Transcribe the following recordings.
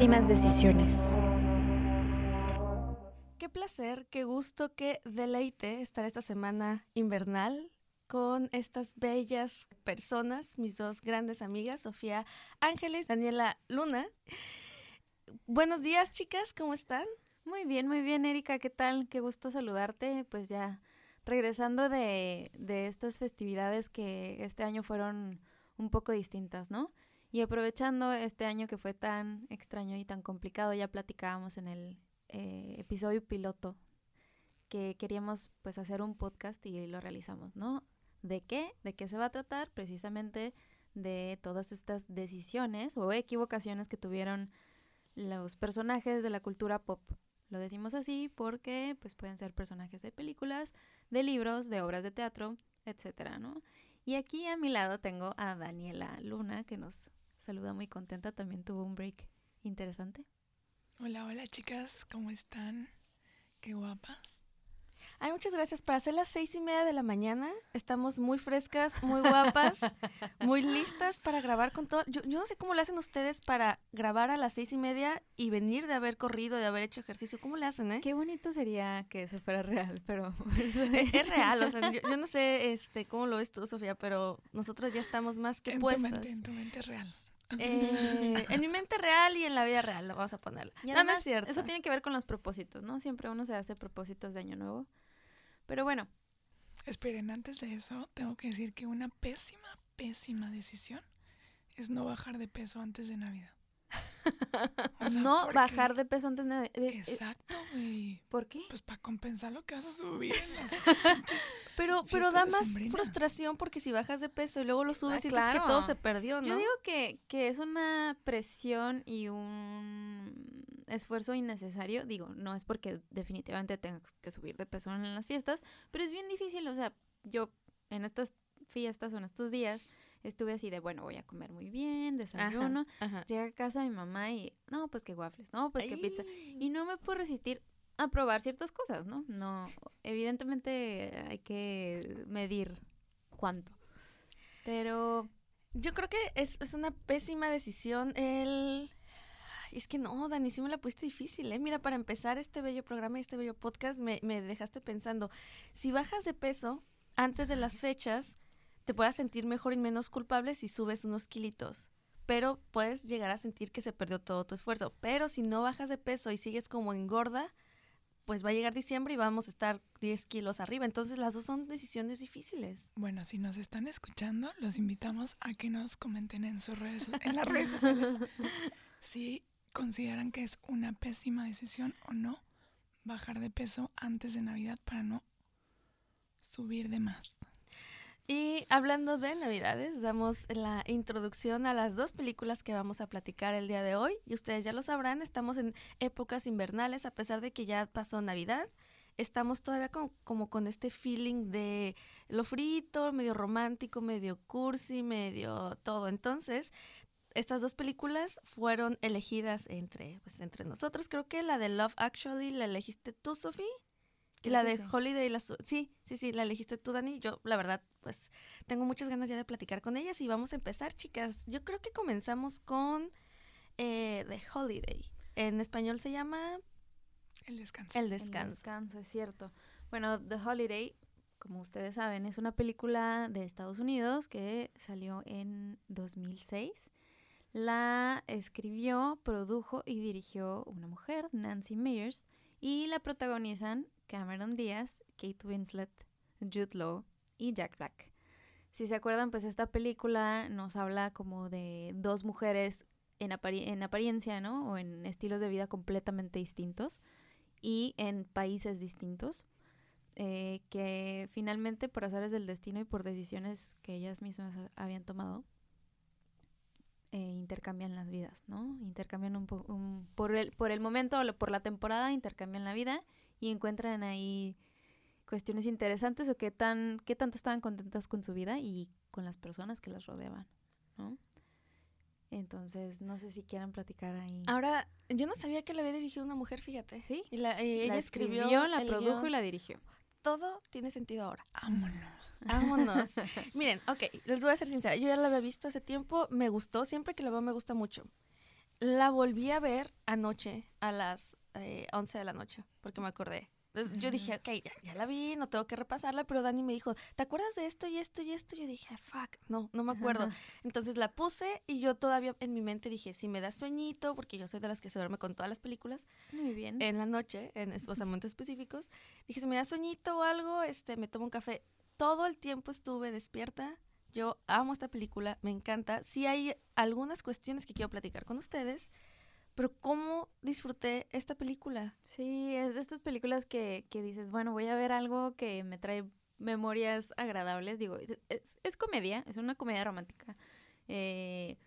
Pésimas decisiones. Qué placer, qué gusto, qué deleite estar esta semana invernal con estas bellas personas, mis dos grandes amigas, Sofía Ángeles, Daniela Luna. Buenos días, chicas, ¿cómo están? Muy bien, muy bien, Erika, ¿qué tal? Qué gusto saludarte. Pues ya regresando de, de estas festividades que este año fueron un poco distintas, ¿no? Y aprovechando este año que fue tan extraño y tan complicado, ya platicábamos en el eh, episodio piloto que queríamos pues hacer un podcast y lo realizamos, ¿no? ¿De qué? ¿De qué se va a tratar? Precisamente de todas estas decisiones o equivocaciones que tuvieron los personajes de la cultura pop. Lo decimos así porque pues pueden ser personajes de películas, de libros, de obras de teatro, etcétera, ¿no? Y aquí a mi lado tengo a Daniela Luna que nos saluda muy contenta, también tuvo un break interesante. Hola, hola chicas, ¿cómo están? Qué guapas. Ay, muchas gracias. Para hacer las seis y media de la mañana, estamos muy frescas, muy guapas, muy listas para grabar con todo. Yo, yo no sé cómo le hacen ustedes para grabar a las seis y media y venir de haber corrido, de haber hecho ejercicio. ¿Cómo le hacen, eh? Qué bonito sería que eso fuera real, pero... es real, o sea, yo, yo, no sé este, cómo lo ves tú, Sofía, pero nosotros ya estamos más que en puestas. Tu mente, en tu mente real. Eh, en mi mente real y en la vida real, lo vamos a poner. No, no es cierto. Eso tiene que ver con los propósitos, ¿no? Siempre uno se hace propósitos de año nuevo. Pero bueno. Esperen, antes de eso, tengo que decir que una pésima, pésima decisión es no bajar de peso antes de Navidad. O sea, no bajar de peso antes de Navidad. Exacto, güey. ¿Por qué? Pues para compensar lo que vas a subir en las Pero, pero da más frustración porque si bajas de peso y luego lo subes, ah, sientes claro. que todo se perdió, ¿no? Yo digo que, que es una presión y un esfuerzo innecesario. Digo, no es porque definitivamente tengas que subir de peso en las fiestas, pero es bien difícil. O sea, yo en estas fiestas o en estos días estuve así de, bueno, voy a comer muy bien, desayuno. Ajá, ajá. Llegué a casa mi mamá y, no, pues que waffles, no, pues que pizza. Y no me puedo resistir a probar ciertas cosas, ¿no? No, evidentemente hay que medir cuánto. Pero... Yo creo que es, es una pésima decisión el... Es que no, Dani, sí me la pusiste difícil, ¿eh? Mira, para empezar este bello programa y este bello podcast, me, me dejaste pensando, si bajas de peso antes de las fechas, te puedas sentir mejor y menos culpable si subes unos kilitos. Pero puedes llegar a sentir que se perdió todo tu esfuerzo. Pero si no bajas de peso y sigues como engorda, pues va a llegar diciembre y vamos a estar 10 kilos arriba. Entonces las dos son decisiones difíciles. Bueno, si nos están escuchando, los invitamos a que nos comenten en sus redes, en las redes sociales, si consideran que es una pésima decisión o no bajar de peso antes de Navidad para no subir de más. Y hablando de Navidades, damos la introducción a las dos películas que vamos a platicar el día de hoy. Y ustedes ya lo sabrán, estamos en épocas invernales, a pesar de que ya pasó Navidad. Estamos todavía con, como con este feeling de lo frito, medio romántico, medio cursi, medio todo. Entonces, estas dos películas fueron elegidas entre, pues, entre nosotros. Creo que la de Love Actually la elegiste tú, Sofía. La de Holiday, la sí, sí, sí, la elegiste tú, Dani. Yo, la verdad, pues tengo muchas ganas ya de platicar con ellas y vamos a empezar, chicas. Yo creo que comenzamos con eh, The Holiday. En español se llama... El descanso. El descanso. El descanso, es cierto. Bueno, The Holiday, como ustedes saben, es una película de Estados Unidos que salió en 2006. La escribió, produjo y dirigió una mujer, Nancy Meyers, y la protagonizan Cameron Díaz, Kate Winslet, Jude Law y Jack Black. Si se acuerdan, pues esta película nos habla como de dos mujeres en, en apariencia, ¿no? O en estilos de vida completamente distintos y en países distintos. Eh, que finalmente por azares del destino y por decisiones que ellas mismas habían tomado, eh, intercambian las vidas, ¿no? Intercambian un, un, por, el, por el momento o por la temporada, intercambian la vida y encuentran ahí cuestiones interesantes o qué tan qué tanto estaban contentas con su vida y con las personas que las rodeaban, ¿no? Entonces, no sé si quieran platicar ahí. Ahora, yo no sabía que la había dirigido una mujer, fíjate. Sí. Y la, eh, ella la escribió, escribió la produjo y la dirigió. Todo tiene sentido ahora. Vámonos. Vámonos. Miren, ok, les voy a ser sincera. Yo ya la había visto hace tiempo, me gustó, siempre que la veo me gusta mucho. la volví a ver anoche a las eh, 11 de la noche, porque me acordé. Entonces, yo dije, ok, ya, ya la vi, no tengo que repasarla, pero Dani me dijo, ¿te acuerdas de esto y esto y esto? Yo dije, fuck, no, no me acuerdo. Ajá. Entonces la puse y yo todavía en mi mente dije, si me da sueñito, porque yo soy de las que se duerme con todas las películas, Muy bien. en la noche, en es- o sea, momentos específicos, dije, si me da sueñito o algo, este, me tomo un café. Todo el tiempo estuve despierta. Yo amo esta película, me encanta. Sí hay algunas cuestiones que quiero platicar con ustedes, pero ¿cómo disfruté esta película? Sí, es de estas películas que, que dices, bueno, voy a ver algo que me trae memorias agradables. Digo, es, es- comedia, es una comedia romántica. eh,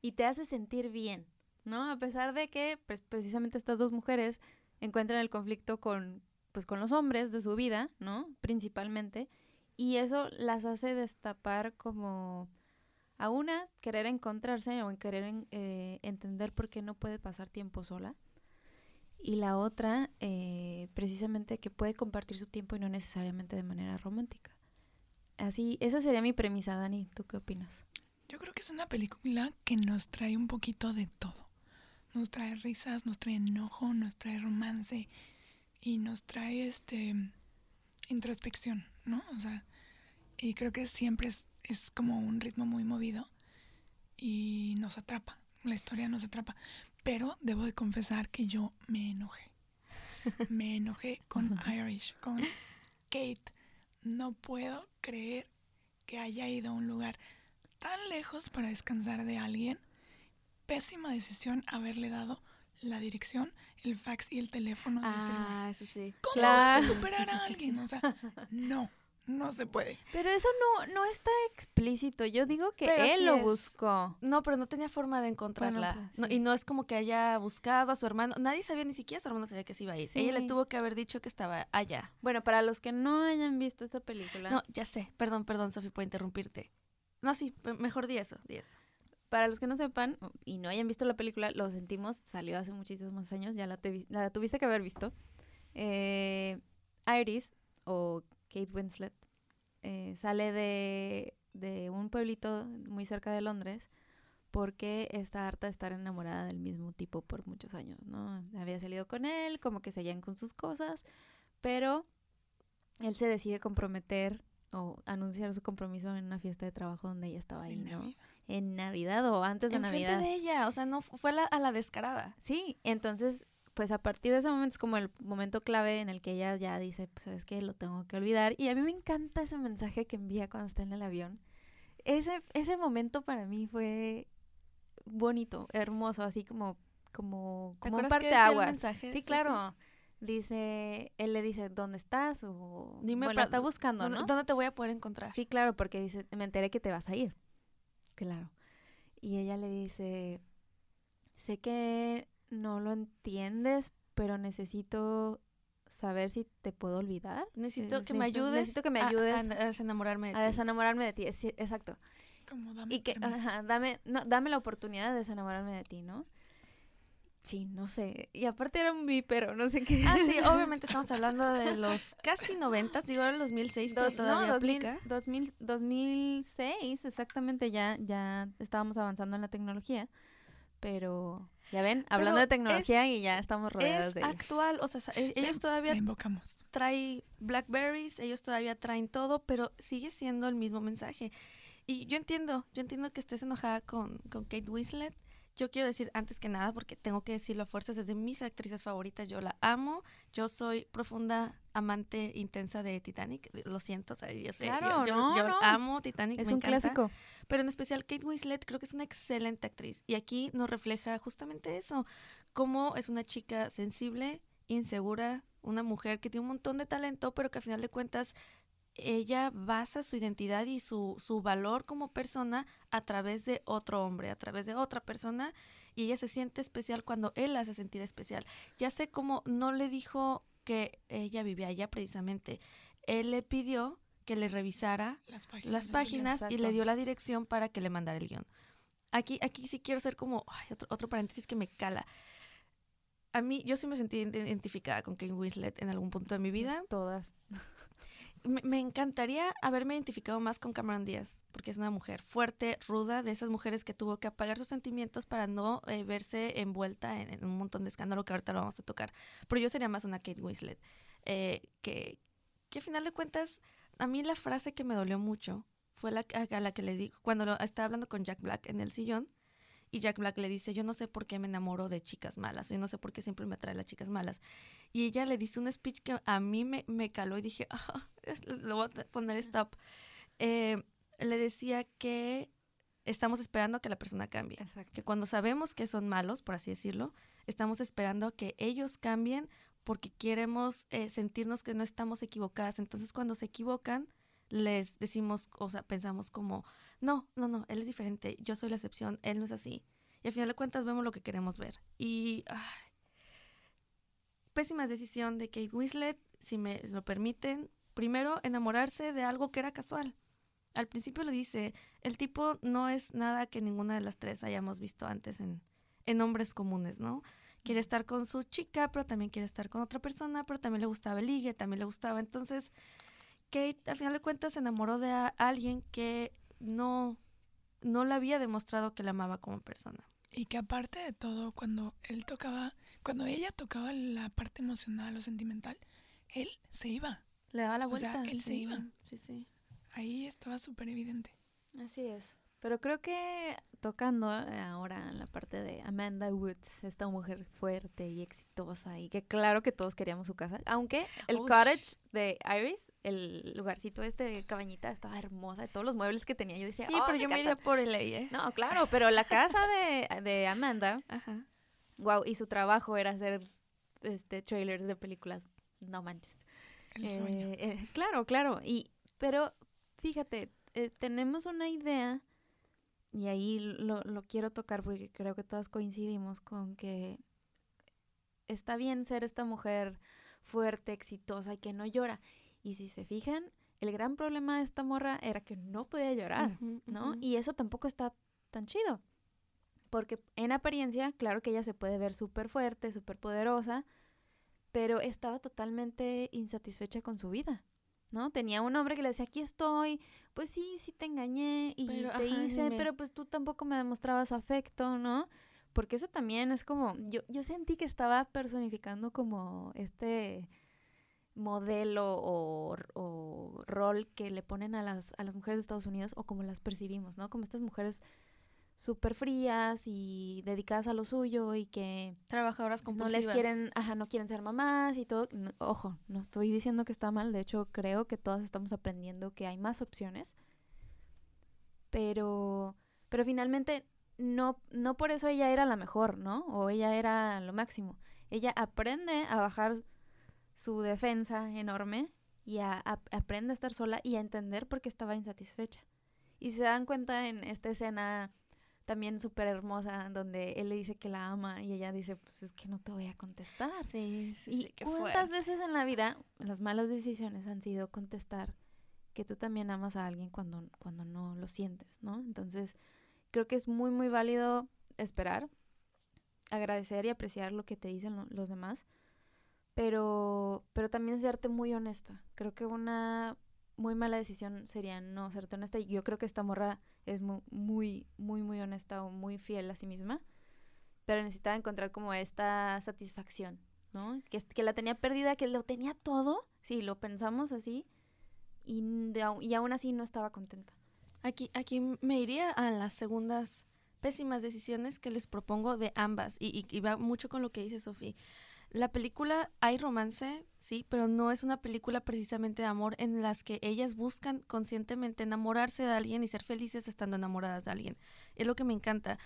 y te hace sentir bien, ¿no? A pesar de que pues, precisamente estas dos mujeres encuentran el conflicto con, pues, con los hombres de su vida, ¿no? Principalmente. Y eso las hace destapar como a una querer encontrarse o querer eh, entender por qué no puede pasar tiempo sola. Y la otra, eh, precisamente que puede compartir su tiempo y no necesariamente de manera romántica. Así, esa sería mi premisa, Dani. ¿Tú qué opinas? Yo creo que es una película que nos trae un poquito de todo. Nos trae risas, nos trae enojo, nos trae romance y nos trae este introspección, ¿no? O sea, y creo que siempre es, es como un ritmo muy movido y nos atrapa. La historia nos atrapa. Pero debo de confesar que yo me enojé. Me enojé con Irish, con Kate. No puedo creer que haya ido a un lugar tan lejos para descansar de alguien. Pésima decisión haberle dado la dirección, el fax y el teléfono de ese lugar. Ah, eso sí. ¿Cómo claro. a superar a alguien? O sea, no, no se puede. Pero eso no, no está explícito. Yo digo que Pero él sí lo es- buscó. No, pero no tenía forma de encontrarla. pues, No, y no es como que haya buscado a su hermano. Nadie sabía, ni siquiera su hermano sabía que se iba a ir. Ella le tuvo que haber dicho que estaba allá. Bueno, para los que no hayan visto esta película, No, ya sé. Perdón, perdón, Sofi, por interrumpirte. No, sí, mejor di eso, di eso. para los que no sepan y no hayan visto la película, lo sentimos, salió hace muchísimos años, ya la, te la tuviste que haber visto. Eh, Iris, o Kate Winslet, eh, sale de, de un pueblito muy cerca de Londres porque está harta de estar enamorada del mismo tipo por muchos años, ¿no? Había salido con él, como que seguían con sus cosas, pero él se decide comprometer o anunciar su compromiso en una fiesta de trabajo donde ella estaba ahí, En ¿no? Navidad. En Navidad o antes de Enfrente Navidad. de ella, o sea, no fu- fue a la, a la descarada. Sí, entonces, pues a partir de ese momento es como el momento clave en el que ella ya dice, pues sabes qué, lo tengo que olvidar. Y a mí me encanta ese mensaje que envía cuando está en el avión. Ese, ese momento para mí fue bonito, hermoso, así como, como, ¿Te como un parteaguas. mensaje? Sí, Sofi? claro. Dice, él le dice, ¿dónde estás? O, Dime bueno, está buscando, ¿Dónde, ¿no? dónde te voy a poder encontrar? Sí, claro, porque dice, me enteré que te vas a ir. Claro. Y ella le dice, sé que no lo entiendes, pero necesito saber si te puedo olvidar. Necesito Neces- que me ayudes, necesito que me a- ayudes a, a desenamorarme de a ti. desenamorarme de ti. Sí, exacto. Sí, como dame Y que, ajá, dame, no, dame la oportunidad de desenamorarme de ti, ¿no? Sí, no sé. Y aparte era un vípero, no sé qué. Ah, sí, obviamente estamos hablando de los casi noventas, digo ahora el 2006, pero Dos- todavía no, 2000, aplica. 2000, 2006, exactamente, ya, ya estábamos avanzando en la tecnología. Pero, ya ven, hablando Pero de tecnología es- y ya estamos rodeados Es de ella. actual, o sea, e- ellos La todavía invocamos. traen Blackberries, ellos todavía traen todo, pero sigue siendo el mismo mensaje. Y yo entiendo, yo entiendo que estés enojada con, con Kate Winslet. Yo quiero decir antes que nada, porque tengo que decirlo a fuerzas, es de mis actrices favoritas, yo la amo, yo soy profunda amante intensa de Titanic, lo siento, o sea, yo sé, yo- Claro, yo, no, yo no. amo Titanic, Es me un encanta. clásico. Pero en especial Kate Winslet creo que es una excelente actriz. Y aquí nos refleja justamente eso, cómo es una chica sensible, insegura, una mujer que tiene un montón de talento, pero que al final de cuentas ella basa su identidad y su, su valor como persona a través de otro hombre, a través de otra persona, y ella se siente especial cuando él la hace sentir especial. Ya sé cómo no le dijo que ella vivía allá precisamente, él le pidió que le revisara Las páginas. las y le dio la dirección para que le mandara el guion. Aquí, aquí sí quiero hacer como ay, otro, otro paréntesis que me cala. A mí, yo sí me sentí ident- identificada con Kate Winslet en algún punto de mi vida. Todas. me, encantaría haberme identificado más con Cameron Díaz, porque es una mujer fuerte, ruda, de esas mujeres que tuvo que apagar sus sentimientos para no eh, verse envuelta en, un montón de escándalo que ahorita lo vamos a tocar. Pero yo sería más una Kate Winslet, eh, que, que a final de cuentas, a mí la frase que me dolió mucho fue la, a la que le digo, cuando estaba hablando con Jack Black en el sillón, y Jack Black le dice, yo no sé por qué me enamoro de chicas malas, yo no sé por qué siempre me atrae las chicas malas. Y ella le dice un speech que a mí me, me caló y dije, ah, lo voy a poner stop. Eh, le decía que estamos esperando que la persona cambie. Que cuando sabemos que son malos, por así decirlo, estamos esperando a que ellos cambien porque queremos eh, sentirnos que no estamos equivocadas. Entonces cuando se equivocan, les decimos, o sea, pensamos como, no, no, no, él es diferente, yo soy la excepción, él no es así. Y al final de cuentas vemos lo que queremos ver. Y pésima decisión de Kate Winslet, si me lo permiten, primero enamorarse de algo que era casual. Al principio lo dice, el tipo no es nada que ninguna de las tres hayamos visto antes en, en hombres comunes, ¿no? Quiere estar con su chica, pero también quiere estar con otra persona, pero también le gustaba el ligue, también le gustaba. Entonces, Kate, al final de cuentas, se enamoró de alguien que no, no le había demostrado que la amaba como persona. Y que aparte de todo, cuando él tocaba, cuando ella tocaba la parte emocional o sentimental, él se iba. Le daba la vuelta. O sea, él se iba. Sí, sí. Ahí estaba súper evidente. Así es. Pero creo que tocando eh, ahora en la parte de Amanda Woods, esta mujer fuerte y exitosa y que claro que todos queríamos su casa, aunque el cottage de Iris, el lugarcito este de cabañita estaba hermosa, de todos los muebles que tenía, yo decía, sí, pero oh, yo me iría por el ¿eh? No, claro, pero la casa de, de Amanda, Ajá. wow, y su trabajo era hacer este trailers de películas, no manches. El sueño. Eh, eh, claro, claro, y pero fíjate, tenemos una idea y ahí lo, lo quiero tocar porque creo que todas coincidimos con que está bien ser esta mujer fuerte, exitosa y que no llora. Y si se fijan, el gran problema de esta morra era que no podía llorar, ¿no? Y eso tampoco está tan chido. Porque en apariencia, claro que ella se puede ver súper fuerte, súper poderosa, pero estaba totalmente insatisfecha con su vida. ¿No? Tenía un hombre que le decía, aquí estoy, pues sí, sí te engañé y te hice, pero pues tú tampoco me demostrabas afecto, ¿no? Porque eso también es como, yo, yo sentí que estaba personificando como este modelo o, o, rol que le ponen a las, a las mujeres de Estados Unidos o como las percibimos, ¿no? Como estas mujeres súper frías y dedicadas a lo suyo y que trabajadoras compulsivas. no les quieren, ajá, no quieren ser mamás y todo. ojo, no estoy diciendo que está mal, de hecho creo que todas estamos aprendiendo que hay más opciones. Pero pero finalmente no no por eso ella era la mejor, ¿no? O ella era lo máximo. Ella aprende a bajar su defensa enorme y a, aprende a estar sola y a entender por qué estaba insatisfecha. Y se dan cuenta en esta escena también súper hermosa, donde él le dice que la ama y ella dice, pues es que no te voy a contestar. Sí, sí, y sí. ¿Cuántas veces en la vida las malas decisiones han sido contestar que tú también amas a alguien cuando, cuando no lo sientes, ¿no? Entonces, creo que es muy, muy válido esperar, agradecer y apreciar lo que te dicen los demás, pero, pero también serte muy honesta. Creo que una muy mala decisión sería no serte honesta. Y yo creo que esta morra es muy, muy, muy, muy honesta o muy fiel a sí misma. Pero necesitaba encontrar como esta satisfacción, ¿no? Que, que la tenía perdida, que lo tenía todo, si lo pensamos así, y, y aún así no estaba contenta. Aquí, aquí me iría a las segundas pésimas decisiones que les propongo de ambas, y, y, y va mucho con lo que dice Sofía. La película hay romance, sí, pero no es una película precisamente de amor en las que ellas buscan conscientemente enamorarse de alguien y ser felices estando enamoradas de alguien. Es lo que me encanta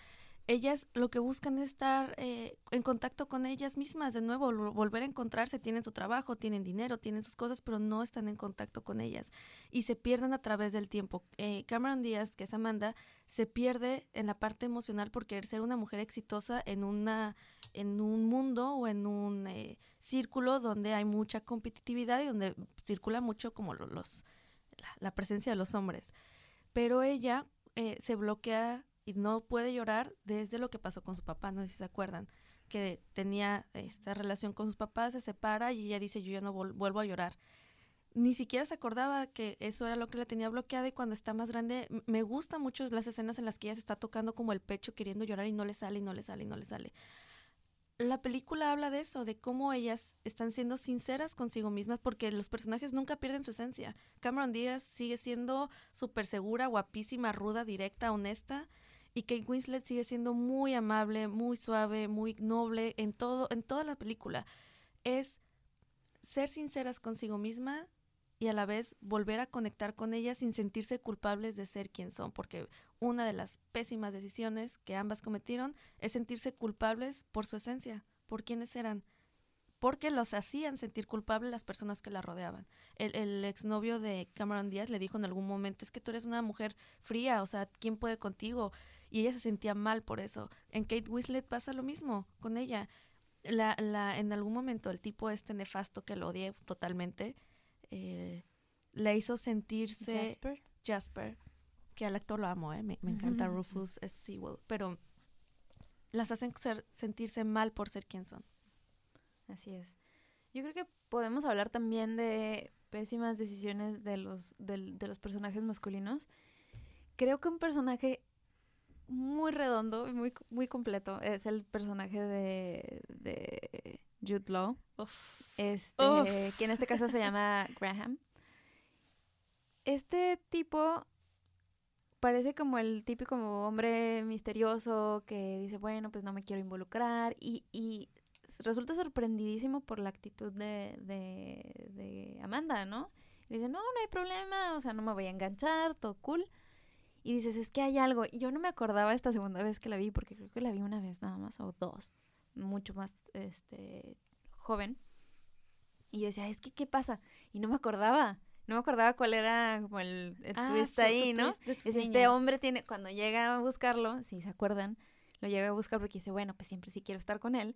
ellas lo que buscan es estar eh, en contacto con ellas mismas, de nuevo, volver a encontrarse, tienen su trabajo, tienen dinero, tienen sus cosas, pero no están en contacto con ellas y se pierden a través del tiempo. Eh, Cameron Díaz, que es Amanda, se pierde en la parte emocional por querer ser una mujer exitosa en, una, en un mundo o en un eh, círculo donde hay mucha competitividad y donde circula mucho como los, la, presencia de los hombres. Pero ella se bloquea y no puede llorar desde lo que pasó con su papá, no sé si se acuerdan, que tenía esta relación con sus papás, se separa y ella dice, yo ya no vuelvo a llorar. ni siquiera se acordaba que eso era lo que la tenía bloqueada y cuando está más grande me gustan mucho las escenas en las que ella se está tocando como el pecho queriendo llorar y no le sale y no le sale y no le sale. La película habla de eso, de cómo ellas están siendo sinceras consigo mismas porque los personajes nunca pierden su esencia. Cameron Díaz sigue siendo súper segura, guapísima, ruda, directa, honesta y Kate Winslet sigue siendo muy amable, muy suave, muy noble en todo en toda la película. Es ser sinceras consigo misma y a la vez volver a conectar con ella sin sentirse culpables de ser quien son, porque una de las pésimas decisiones que ambas cometieron es sentirse culpables por su esencia, por quienes eran, porque los hacían sentir culpables las personas que la rodeaban. El, el exnovio de Cameron Díaz le dijo en algún momento, es que tú eres una mujer fría, o sea, ¿quién puede contigo? Y ella se sentía mal por eso. En Kate Winslet pasa lo mismo con ella. La, la, en algún momento el tipo este nefasto que lo odié totalmente, eh, le hizo sentirse Jasper. Jasper, que al actor lo amo, ¿eh? me, me encanta Rufus Sewell, pero las hacen ser, sentirse mal por ser quien son. Así es. Yo creo que podemos hablar también de pésimas decisiones de los, del- de los personajes masculinos. Creo que un personaje muy redondo y muy, muy completo es el personaje de, de Jude Law. Este, Uf. que en este caso se llama Graham. Este tipo parece como el típico hombre misterioso que dice, bueno, pues no me quiero involucrar y, y resulta sorprendidísimo por la actitud de, de, de Amanda, ¿no? Le dice, no, no hay problema, o sea, no me voy a enganchar, todo cool. Y dices, es que hay algo. Y yo no me acordaba esta segunda vez que la vi, porque creo que la vi una vez nada más, o dos, mucho más este, joven. Y yo decía, es que, ¿qué pasa? Y no me acordaba. No me acordaba cuál era como el, el Ah, twist ahí, ¿no? twist Es este niños. hombre tiene, cuando llega a buscarlo, si se acuerdan, lo llega a buscar porque dice, bueno, pues siempre sí quiero estar con él.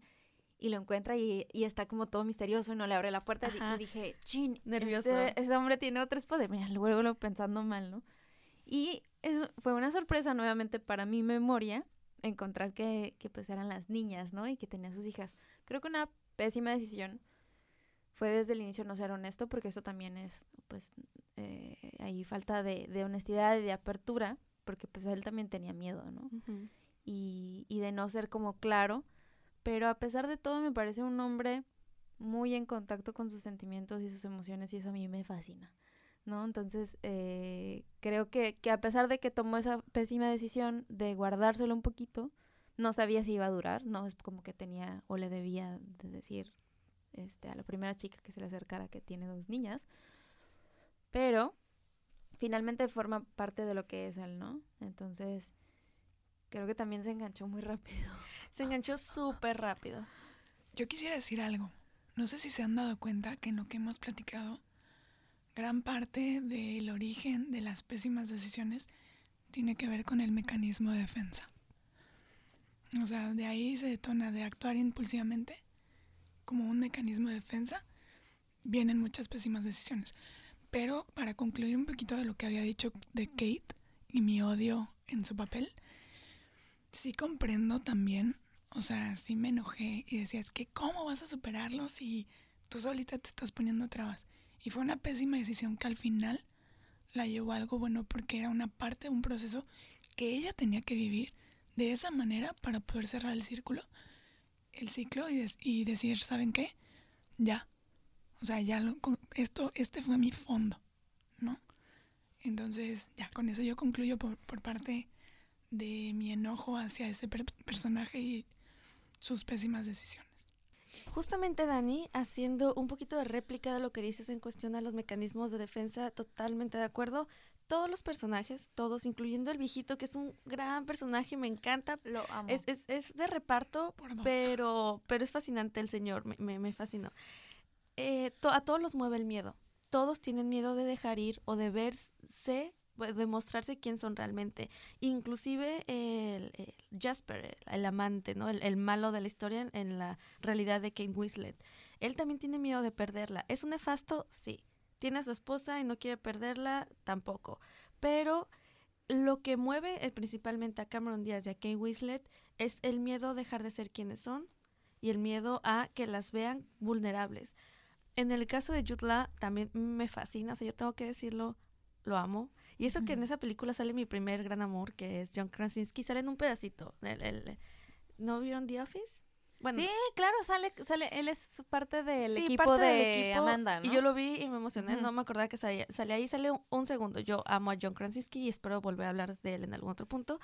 Y lo encuentra y, y está como todo misterioso y no le abre la puerta. Y- Ajá. Y dije, chin, Nervioso. este- ese hombre tiene otro esposa. Mira, luego lo pensando mal, ¿no? Y eso fue una sorpresa nuevamente para mi memoria encontrar que, que pues eran las niñas, ¿no? Y que tenía sus hijas. Creo que una pésima decisión fue desde el inicio no ser honesto, porque eso también es, pues, eh, ahí falta de, de honestidad y de apertura, porque pues él también tenía miedo, ¿no? Y, y de no ser como claro, pero a pesar de todo me parece un hombre muy en contacto con sus sentimientos y sus emociones y eso a mí me fascina, ¿no? Entonces eh, creo que, que a pesar de que tomó esa pésima decisión de guardárselo un poquito, no sabía si iba a durar, no es como que tenía o le debía de decir este, a la primera chica que se le acercara que tiene dos niñas, pero finalmente forma parte de lo que es él, ¿no? Entonces creo que también se enganchó muy rápido. Se enganchó súper rápido. Yo quisiera decir algo. No sé si se han dado cuenta que en lo que hemos platicado, gran parte del origen de las pésimas decisiones tiene que ver con el mecanismo de defensa. O sea, de ahí se detona de actuar impulsivamente como un mecanismo de defensa, vienen muchas pésimas decisiones. Pero para concluir un poquito de lo que había dicho de Kate y mi odio en su papel, sí comprendo también, o sea, sí me enojé y decía, es que ¿cómo vas a superarlo si tú solita te estás poniendo trabas? Y fue una pésima decisión que al final la llevó a algo bueno porque era una parte de un proceso que ella tenía que vivir de esa manera para poder cerrar el círculo, el ciclo y, y decir, ¿saben qué? Ya. O sea, ya lo, esto, este fue mi fondo, ¿no? Entonces, ya, con eso yo concluyo por, por parte de mi enojo hacia ese per- personaje y sus pésimas decisiones. Justamente Dani, haciendo un poquito de réplica de lo que dices en cuestión a los mecanismos de defensa, totalmente de acuerdo. Todos los personajes, todos, incluyendo el viejito, que es un gran personaje, me encanta. Lo amo. Es, es, es de reparto, pero, pero es fascinante el señor, me, me, me fascinó. Eh, to- a todos los mueve el miedo. Todos tienen miedo de dejar ir o de verse, pues, de mostrarse quién son realmente. Inclusive el, Jasper, el, amante, ¿no? El, malo de la historia en, en la realidad de Kate Winslet. Él también tiene miedo de perderla. ¿Es un nefasto? Sí. ¿Tiene a su esposa y no quiere perderla? Tampoco. Pero lo que mueve eh, principalmente a Cameron Díaz y a Kate Winslet es el miedo a dejar de ser quienes son y el miedo a que las vean vulnerables. En el caso de Jutla también me fascina, o sea, yo tengo que decirlo, lo amo. Y eso que en esa película sale mi primer gran amor, que es John Krasinski, sale en un pedacito. ¿No vieron The Office? Bueno, sí, claro, sale, sale, él es parte del equipo de Amanda, ¿no? Y yo lo vi y me emocioné, no me acordaba que salía, sale ahí, sale un, segundo. Yo amo a John Krasinski y espero volver a hablar de él en algún otro punto.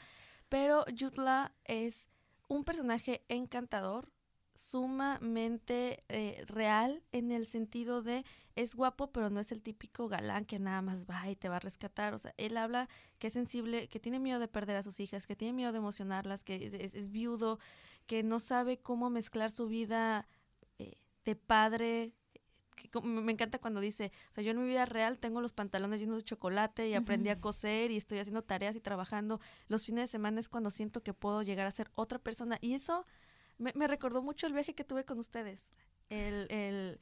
Pero Jutla es un personaje encantador, sumamente eh, real en el sentido de es guapo, pero no es el típico galán que nada más va y te va a rescatar. O sea, él habla que es sensible, que tiene miedo de perder a sus hijas, que tiene miedo de emocionarlas, que es, viudo, que no sabe cómo mezclar su vida eh, de padre. me encanta cuando dice, o sea, yo en mi vida real tengo los pantalones llenos de chocolate y aprendí a coser y estoy haciendo tareas y trabajando. Los fines de semana es cuando siento que puedo llegar a ser otra persona. Y eso me, recordó mucho el viaje que tuve con ustedes. El, el,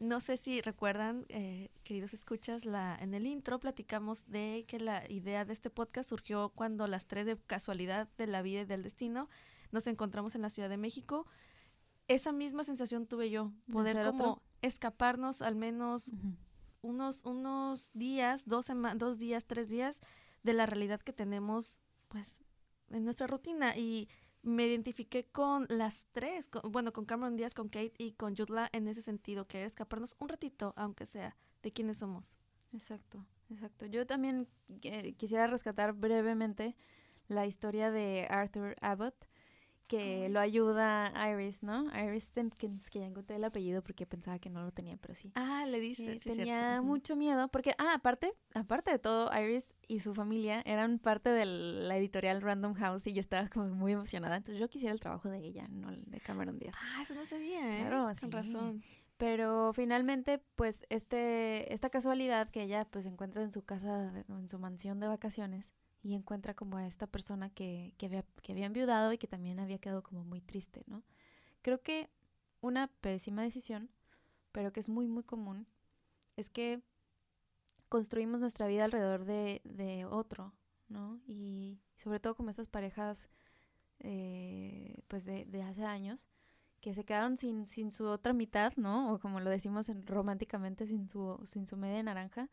no sé si recuerdan, eh, queridos escuchas, la, en el intro platicamos de que la idea de este podcast surgió cuando las tres de casualidad de la vida y del destino nos encontramos en la Ciudad de México. Esa misma sensación tuve yo, poder como escaparnos al menos unos, unos días, dos, dos días, tres días de la realidad que tenemos pues en nuestra rutina y me identifiqué con las tres, bueno, con Cameron Díaz, con Kate y con Yudla en ese sentido, querer escaparnos un ratito, aunque sea, de quiénes somos. Exacto, exacto. Yo también quisiera rescatar brevemente la historia de Arthur Abbott, que lo ayuda Iris, ¿no? Iris Simpkins, que ya encontré el apellido porque pensaba que no lo tenía, pero sí. Ah, le dice, sí, Tenía mucho miedo porque, ah, aparte, aparte de todo, Iris y su familia eran parte de la editorial Random House y yo estaba como muy emocionada. Entonces yo quisiera el trabajo de ella, no el de Cameron Díaz. Ah, eso no sabía, ¿eh? Claro, Con razón. Pero finalmente, pues, este, esta casualidad que ella pues encuentra en su casa, en su mansión de vacaciones, y encuentra como a esta persona que, que, había, que había enviudado y que también había quedado como muy triste, ¿no? Creo que una pésima decisión, pero que es muy, muy común, es que construimos nuestra vida alrededor de, de otro, ¿no? Y sobre todo como estas parejas, eh, pues de, de, hace años, que se quedaron sin, sin su otra mitad, ¿no? O como lo decimos en, románticamente, sin su, sin su media naranja,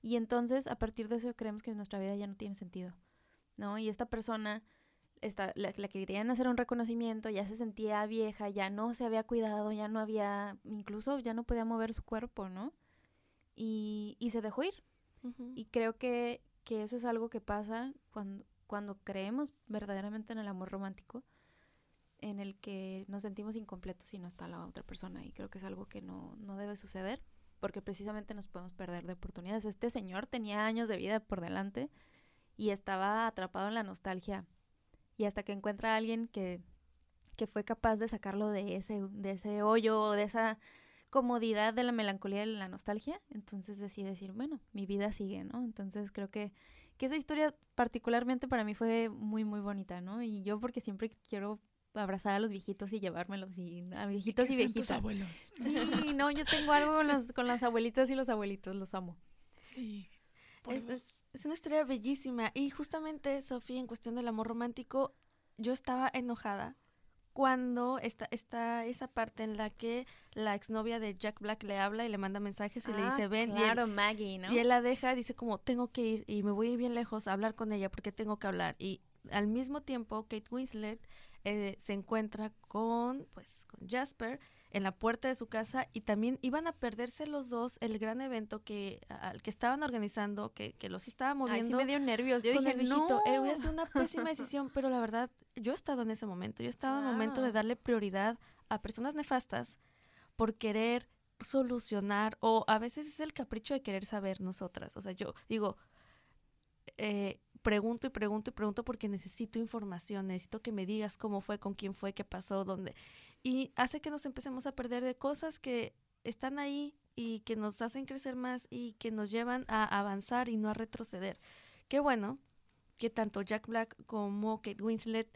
y entonces, a partir de eso, creemos que nuestra vida ya no tiene sentido, ¿no? Y esta persona, esta, la, que querían hacer un reconocimiento, ya se sentía vieja, ya no se había cuidado, ya no había, incluso ya no podía mover su cuerpo, ¿no? Y, y se dejó ir. Y creo que, que eso es algo que pasa cuando, cuando creemos verdaderamente en el amor romántico, en el que nos sentimos incompletos si no está la otra persona. Y creo que es algo que no, no debe suceder porque precisamente nos podemos perder de oportunidades. Este señor tenía años de vida por delante y estaba atrapado en la nostalgia. Y hasta que encuentra a alguien que, que fue capaz de sacarlo de ese, de ese hoyo, de esa comodidad de la melancolía de la nostalgia, entonces decide decir, bueno, mi vida sigue, ¿no? Entonces creo que, que esa historia particularmente para mí fue muy, muy bonita, ¿no? Y yo porque siempre quiero abrazar a los viejitos y llevármelos y a viejitos y, viejitas. abuelos. Sí, no, yo tengo algo con los, con las abuelitas y los abuelitos, los amo. Sí. Es, es, una historia bellísima. Y justamente, Sofía, en cuestión del amor romántico, yo estaba enojada cuando está, está esa parte en la que la exnovia de Jack Black le habla y le manda mensajes y le dice, ah, ven. Claro, Maggie, ¿no? Y él la deja, dice como, tengo que ir y me voy a ir bien lejos a hablar con ella porque tengo que hablar. Y al mismo tiempo, Kate Winslet eh, se encuentra con, pues, con Jasper en la puerta de su casa y también iban a perderse los dos el gran evento que al que estaban organizando, que, que los estaba moviendo. Ay, sí me dio nervios. Yo dije, el no. Eh, voy a hacer una pésima decisión, pero la verdad, yo he estado en ese momento. Yo he estado en el momento de darle prioridad a personas nefastas por querer solucionar o a veces es el capricho de querer saber nosotras. O sea, yo digo, eh, pregunto y pregunto y pregunto porque necesito información, necesito que me digas cómo fue, con quién fue, qué pasó, dónde. Y hace que nos empecemos a perder de cosas que están ahí y que nos hacen crecer más y que nos llevan a avanzar y no a retroceder. Qué bueno que tanto Jack Black como Kate Winslet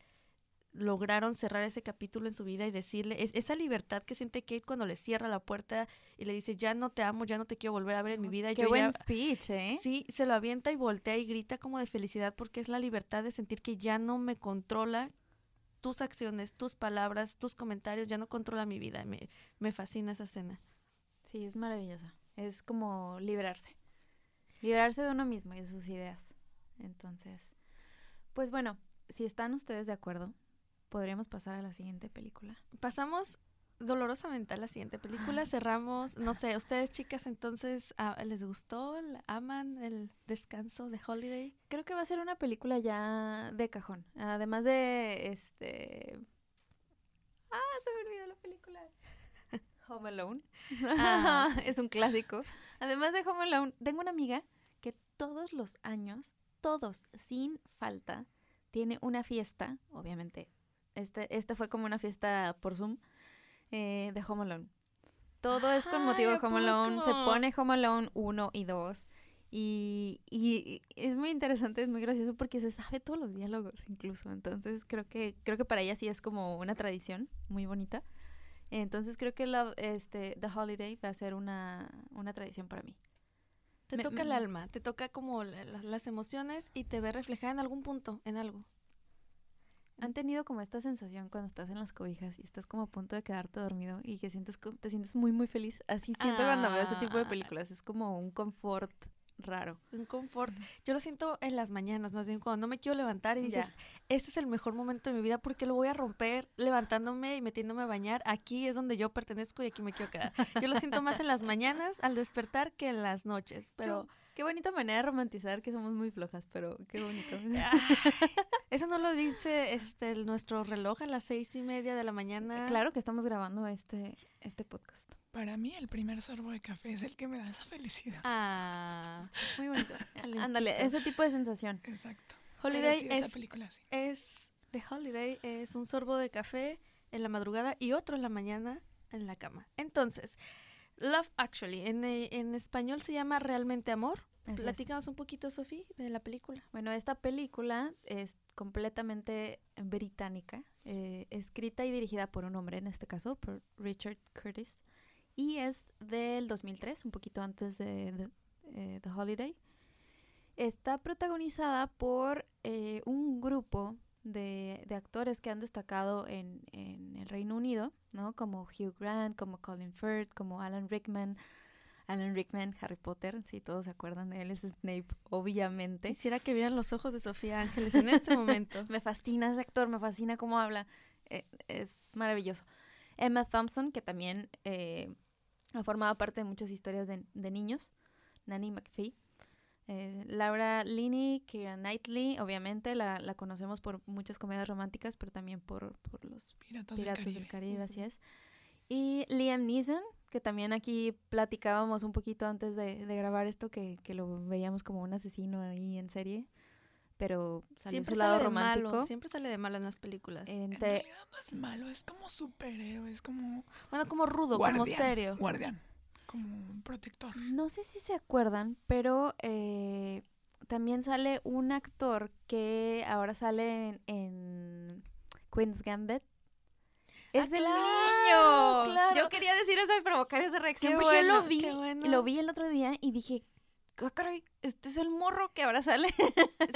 lograron cerrar ese capítulo en su vida y decirle esa libertad que siente Kate cuando le cierra la puerta y le dice ya no te amo, ya no te quiero volver a ver en mi vida. Qué buen speech, ¿eh? Sí, se lo avienta y voltea y grita como de felicidad porque es la libertad de sentir que ya no me controla tus acciones, tus palabras, tus comentarios, ya no controla mi vida. Me, me fascina esa escena. Sí, es maravillosa. Es como liberarse. Liberarse de uno mismo y de sus ideas. Entonces, pues bueno, si están ustedes de acuerdo, podríamos pasar a la siguiente película. Pasamos dolorosamente a la siguiente película. Cerramos, no sé, ustedes chicas entonces, ah, ¿les gustó? ¿Aman el descanso de Holiday? Creo que va a ser una película ya de cajón. Además de este... Ah, se me olvidó la película. Home Alone. Ah, sí. es un clásico. Además de Home Alone, tengo una amiga que todos los años, todos, sin falta, tiene una fiesta, obviamente. Este, este fue como una fiesta por Zoom eh, de Home Alone. Todo es con motivo Ay, de ¿a Home Alone. Se pone Home Alone 1 y 2. Y, y- y es muy interesante, es muy gracioso porque se sabe todos los diálogos incluso. Entonces creo que, creo que para ella sí es como una tradición muy bonita. Entonces creo que la, este, The Holiday va a ser una, una tradición para mí. Te Me- toca me- el alma, te toca como la- la- las emociones y te ve reflejada en algún punto, en algo. ¿Han tenido como esta sensación cuando estás en las cobijas y estás como a punto de quedarte dormido y que sientes te sientes muy muy feliz? Así siento cuando veo ese tipo de Ah. películas, es como un confort raro. Un confort. Yo lo siento en las mañanas, más bien cuando no me quiero levantar y Ya. dices, este es el mejor momento de mi vida porque lo voy a romper levantándome y metiéndome a bañar. Aquí es donde yo pertenezco y aquí me quiero quedar. Yo lo siento más en las mañanas al despertar que en las noches, pero Qué bonita manera de romantizar que somos muy flojas, pero qué bonito. ay, eso no lo dice este nuestro reloj a las seis y media de la mañana. claro que estamos grabando este, este podcast. Para mí el primer sorbo de café es el que me da esa felicidad. Ah, Muy bonito. Calentito. Ándale, ese tipo de sensación. Exacto. Holiday sí, esa es película sí. es The Holiday es un sorbo de café en la madrugada y otro en la mañana en la cama. Entonces, Love Actually, en, eh, en español se llama Realmente Amor. Es. Platícanos un poquito, Sofía, de la película. Bueno, esta película es completamente británica, eh, escrita y dirigida por un hombre, en este caso, por Richard Curtis, y es del 2003, un poquito antes de, de, eh, The Holiday. Está protagonizada por eh, un grupo de, de actores que han destacado en, en el Reino Unido, ¿no? Como Hugh Grant, como Colin Firth, como Alan Rickman. Alan Rickman, Harry Potter, si todos se acuerdan de él, es Snape, obviamente. Quisiera que vieran los ojos de Sofía Ángeles en este momento. Me fascina ese actor, me fascina cómo habla. eh, es maravilloso. Emma Thompson, que también eh, ha formado parte de muchas historias de, de niños. Nanny McPhee. Eh, Laura Linney, Keira Knightley, obviamente la, la conocemos por muchas comedias románticas, pero también por, por los Piratas, Piratas del del Caribe. Así es. Y Liam Neeson, que también aquí platicábamos un poquito antes de, de grabar esto, que, que lo veíamos como un asesino ahí en serie, pero salió Siempre su lado sale de malo, siempre sale de malo en las películas. En Entre, realidad no es malo, es como superhéroe, es como bueno, como rudo, como serio. guardián, como un protector. no sé si se acuerdan, pero eh, también sale un actor que ahora sale en, en Queen's Gambit. Ah, Es el claro, niño. claro. Yo quería decir eso y provocar esa reacción Qué porque yo lo vi, bueno. lo vi el otro día y dije, "Ah, caray, este es el morro que ahora sale.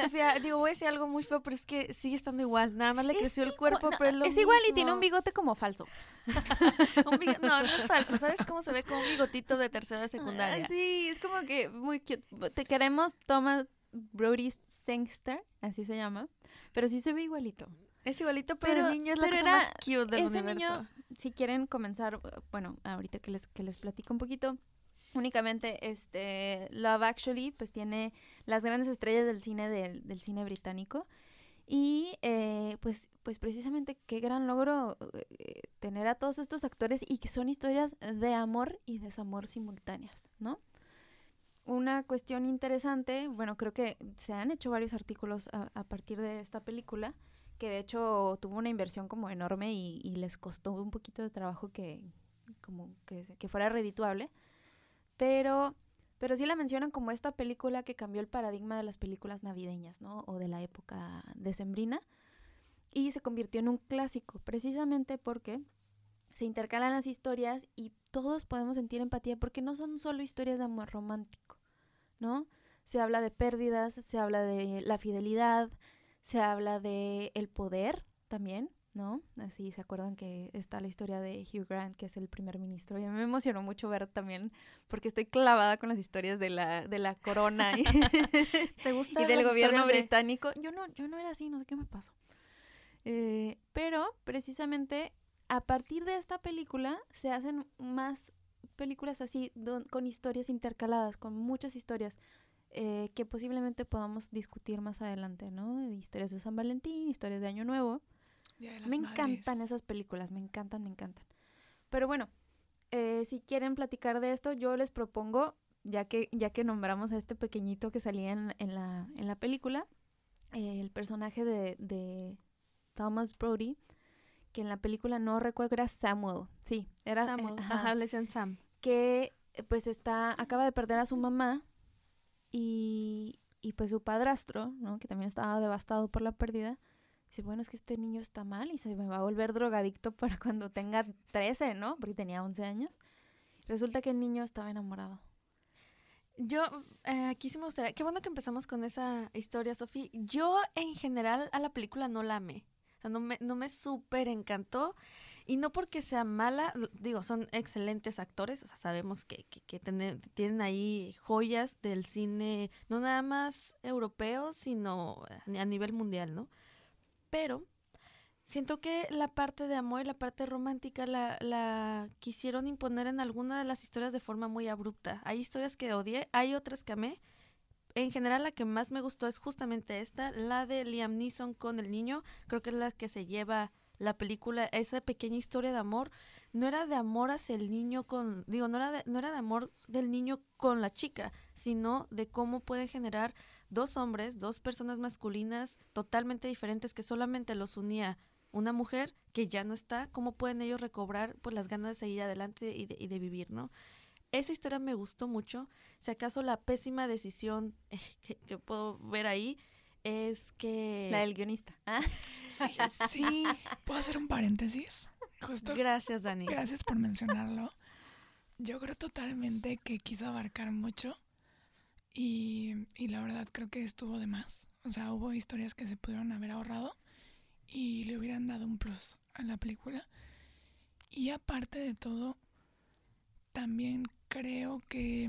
Sofía, digo, voy a decir algo muy feo, pero es que sigue estando igual. Nada más le creció el cuerpo, no, pero es lo es igual y tiene un bigote como falso. Un No, no es falso. ¿Sabes cómo se ve con un bigotito de tercera de secundaria? Ah, sí, es como que muy cute. Te queremos, Thomas Brody Sangster, así se llama, pero sí se ve igualito. Es igualito, pero, Pero- el niño es la cosa era- más cute del ese universo. niño- Si quieren comenzar, bueno, ahorita que les, que les platico un poquito, únicamente este Love Actually, pues tiene las grandes estrellas del cine del, del cine británico. Y eh, pues, pues precisamente qué gran logro eh, tener a todos estos actores y que son historias de amor y desamor simultáneas, ¿no? Una cuestión interesante, bueno, creo que se han hecho varios artículos a, partir de esta película, que de hecho tuvo una inversión como enorme y, les costó un poquito de trabajo que, como que, que fuera redituable, pero, pero sí la mencionan como esta película que cambió el paradigma de las películas navideñas, ¿no? O de la época decembrina, y se convirtió en un clásico, precisamente porque se intercalan las historias y todos podemos sentir empatía porque no son solo historias de amor romántico, ¿no? Se habla de pérdidas, se habla de la fidelidad, se habla de el poder también, ¿no? Así se acuerdan que está la historia de Hugh Grant, que es el primer ministro. Y a mí me emocionó mucho ver también, porque estoy clavada con las historias de la, de la corona y, ¿Te gusta y del gobierno de- británico. Yo no, yo no era así, no sé qué me pasó. Eh, pero precisamente a partir de esta película se hacen más películas así, don- con historias intercaladas, con muchas historias. eh, que posiblemente podamos discutir más adelante, ¿no? Historias de San Valentín, historias de Año Nuevo. Me Madres. encantan esas películas, me encantan, me encantan. Pero bueno, eh, si quieren platicar de esto, yo les propongo, ya que, ya que nombramos a este pequeñito que salía en, en la, en la película, eh, el personaje de, de Thomas Brody, que en la película no recuerdo, era Samuel, sí, era eh, Samuel. ajá, Ajá, le decían Sam. que eh, pues está, acaba de perder a su mamá y, y pues su padrastro, ¿no? Que también estaba devastado por la pérdida. Dice, bueno, es que este niño está mal y se me va a volver drogadicto para cuando tenga 13, ¿no? Porque tenía 11 años. Resulta que el niño estaba enamorado. Yo, eh, aquí sí me gustaría. Qué bueno que empezamos con esa historia, Sofía. Yo, en general, a la película no la amé. O sea, no me, no me súper encantó. Y no porque sea mala, digo, son excelentes actores. O sea, sabemos que, que, tienen ahí joyas del cine, no nada más europeo, sino a nivel mundial, ¿no? Pero siento que la parte de amor y la parte romántica la, la quisieron imponer en alguna de las historias de forma muy abrupta. Hay historias que odié, hay otras que amé. En general la que más me gustó es justamente esta, la de Liam Neeson con el niño. Creo que es la que se lleva la película, esa pequeña historia de amor. No era de amor hacia el niño con, digo, no era de, no era de amor del niño con la chica, sino de cómo pueden generar dos hombres, dos personas masculinas totalmente diferentes que solamente los unía una mujer que ya no está, cómo pueden ellos recobrar pues las ganas de seguir adelante y de, y de vivir, ¿no? Esa historia me gustó mucho. Si acaso la pésima decisión eh, que, que puedo ver ahí es que... La del guionista. Ah, Sí, Sí, ¿Puedo hacer un paréntesis? Justo gracias Dani. Gracias por mencionarlo. Yo creo totalmente que quiso abarcar mucho y, y la verdad creo que estuvo de más. O sea, hubo historias que se pudieron haber ahorrado y le hubieran dado un plus a la película. Y aparte de todo, también creo que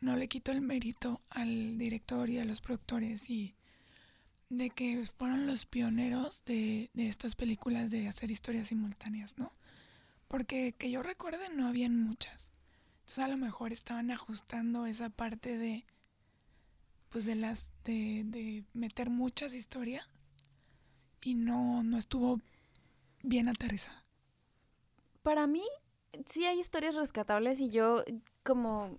no le quito el mérito al director y a los productores y de que fueron los pioneros de, de estas películas de hacer historias simultáneas, ¿no? Porque que yo recuerde no habían muchas. Entonces a lo mejor estaban ajustando esa parte de pues de las de, de meter muchas historias y no, no estuvo bien aterrizada. Para mí, sí hay historias rescatables y yo como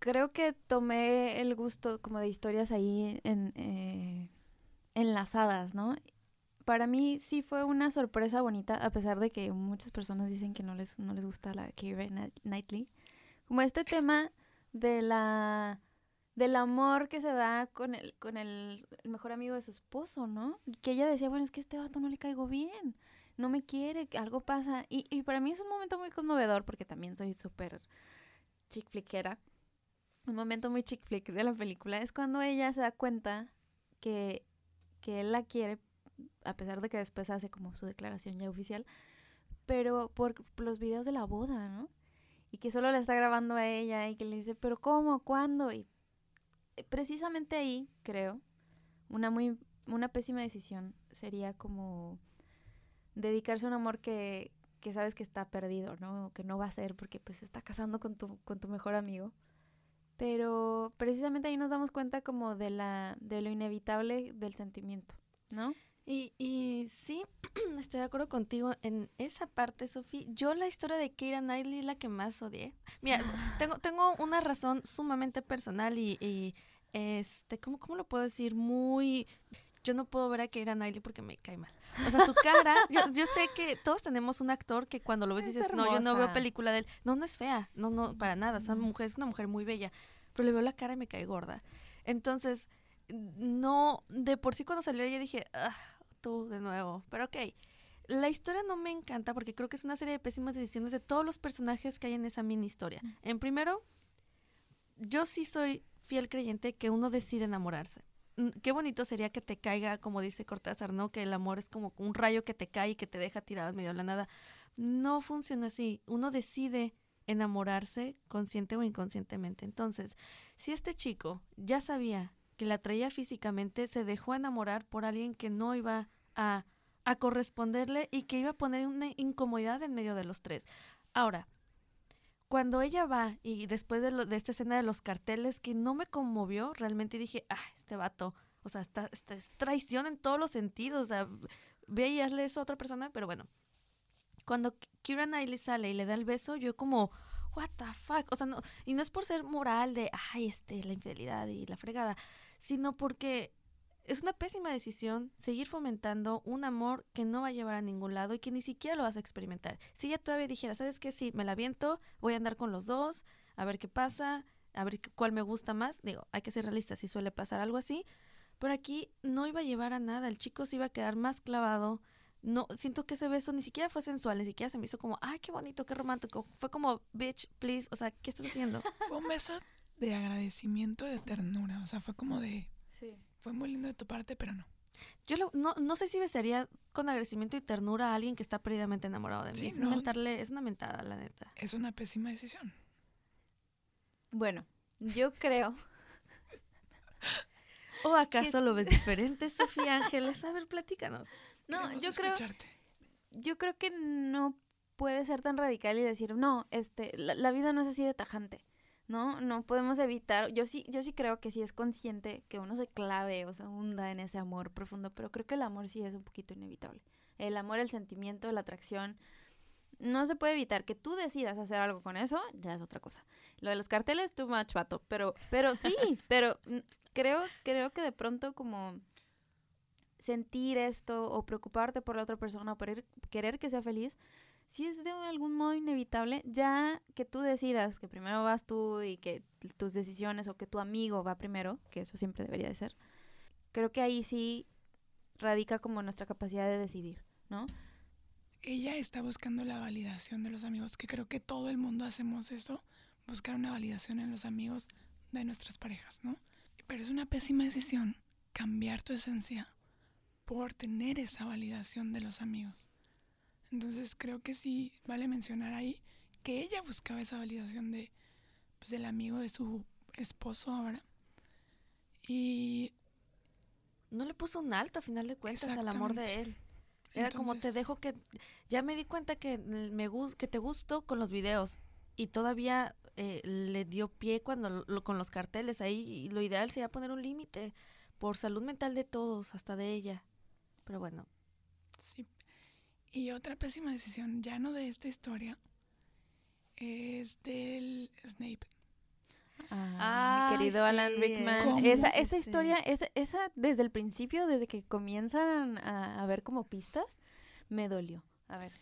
creo que tomé el gusto como de historias ahí en, eh, enlazadas, ¿no? Para mí sí fue una sorpresa bonita, a pesar de que muchas personas dicen que no les, no les gusta la Keira Knight- Knightley. Como este tema de la del amor que se da con el, con el, mejor amigo de su esposo, ¿no? Y que ella decía, bueno, es que este vato no le caigo bien no me quiere, algo pasa. Y, y para mí es un momento muy conmovedor porque también soy súper chick flickera. Un momento muy chick flick de la película es cuando ella se da cuenta que, que él la quiere, a pesar de que después hace como su declaración ya oficial, pero por los videos de la boda, ¿no? Y que solo le está grabando a ella y que le dice, pero ¿cómo? ¿Cuándo? Y precisamente ahí, creo, una muy una pésima decisión sería como dedicarse a un amor que, que sabes que está perdido, ¿no? O que no va a ser porque pues se está casando con tu, con tu mejor amigo. Pero precisamente ahí nos damos cuenta como de la, de lo inevitable del sentimiento, ¿no? Y, y sí, estoy de acuerdo contigo en esa parte, Sofía. Yo la historia de Keira Knightley es la que más odié. Mira, tengo, tengo una razón sumamente personal y, y, este, ¿cómo, ¿cómo lo puedo decir? Muy... Yo no puedo ver a Keira Knightley porque me cae mal. O sea, su cara, yo, yo sé que todos tenemos un actor que cuando lo ves Es dices, no, yo no veo película de él. No, no es fea, no, no, para nada. O sea, No. mujer, es una mujer muy bella. Pero le veo la cara y me cae gorda. Entonces, no, de por sí cuando salió ella dije, ah, tú de nuevo. Pero ok, la historia no me encanta porque creo que es una serie de pésimas decisiones de todos los personajes que hay en esa mini historia. En primero, yo sí soy fiel creyente que uno decide enamorarse. mm, qué bonito sería que te caiga, como dice Cortázar, ¿no? Que el amor es como un rayo que te cae y que te deja tirado en medio de la nada. No funciona así. Uno decide enamorarse consciente o inconscientemente. Entonces, si este chico ya sabía que la traía físicamente, se dejó enamorar por alguien que no iba a, a corresponderle y que iba a poner una incomodidad en medio de los tres. Ahora, cuando ella va y después de, lo- de esta escena de los carteles que no me conmovió, realmente dije, ah, este vato, o sea, esta, esta es traición en todos los sentidos, o sea, ve y hazle eso a otra persona, pero bueno. Cuando K- Keira Knightley sale y le da el beso, yo como, what the fuck, o sea, no, y no es por ser moral de, ay, este, la infidelidad y la fregada, sino porque es una pésima decisión seguir fomentando un amor que no va a llevar a ningún lado y que ni siquiera lo vas a experimentar. Si ella todavía dijera, ¿sabes qué? Sí, me la viento, voy a andar con los dos, a ver qué pasa, a ver qué- cuál me gusta más. Digo, hay que ser realistas, si suele pasar algo así. Pero aquí no iba a llevar a nada, el chico se iba a quedar más clavado. No, siento que ese beso ni siquiera fue sensual, ni siquiera se me hizo como, ay, qué bonito, qué romántico. Fue como, bitch, please, o sea, ¿qué estás haciendo? Fue un beso de agradecimiento, de ternura. O sea, fue como de. Sí. Fue muy lindo de tu parte, pero no. Yo lo- no, no sé si besaría con agradecimiento y ternura a alguien que está perdidamente enamorado de mí. Sí, es, no. mentarle, es una mentada, la neta. Es una pésima decisión. Bueno, yo creo ¿O acaso lo ves diferente, Sofía Ángeles? A ver, platícanos. No, Queremos yo creo, yo creo que no puede ser tan radical y decir, no, este, la, la vida no es así de tajante, ¿no? No podemos evitar, yo sí, yo sí creo que sí es consciente que uno se clave o se hunda en ese amor profundo, pero creo que el amor sí es un poquito inevitable. El amor, el sentimiento, la atracción, no se puede evitar que tú decidas hacer algo con eso, ya es otra cosa. Lo de los carteles, too much, vato, pero, pero sí, pero creo, creo que de pronto como sentir esto o preocuparte por la otra persona o querer, querer que sea feliz, si es de algún modo inevitable, ya que tú decidas que primero vas tú y que tus decisiones o que tu amigo va primero, que eso siempre debería de ser, creo que ahí sí radica como nuestra capacidad de decidir, ¿no? Ella está buscando la validación de los amigos, que creo que todo el mundo hacemos eso, buscar una validación en los amigos de nuestras parejas, ¿no? Pero es una pésima decisión cambiar tu esencia por tener esa validación de los amigos. Entonces creo que sí vale mencionar ahí que ella buscaba esa validación de pues, del amigo de su esposo ahora. Y No le puso un alto a final de cuentas al amor de él. Era como te dejo que ya me di cuenta que me que te gustó con los videos y todavía eh, le dio pie cuando lo- con los carteles ahí y lo ideal sería poner un límite por salud mental de todos, hasta de ella. Pero bueno, Sí. Y otra pésima decisión, ya no de esta historia, es del Snape. Ah, mi Ay, querido Alan Rickman. Esa, esa historia, esa, esa desde el principio, desde que comienzan a, a ver como pistas, me dolió. A ver.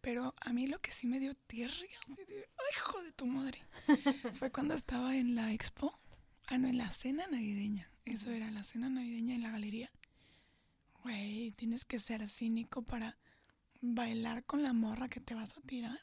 Pero a mí lo que sí me dio tierra, así de, "Ay, hijo de tu madre, fue cuando estaba en la expo, ah, no, en la cena navideña. Eso era la cena navideña en la galería. Güey, tienes que ser cínico para bailar con la morra que te vas a tirar.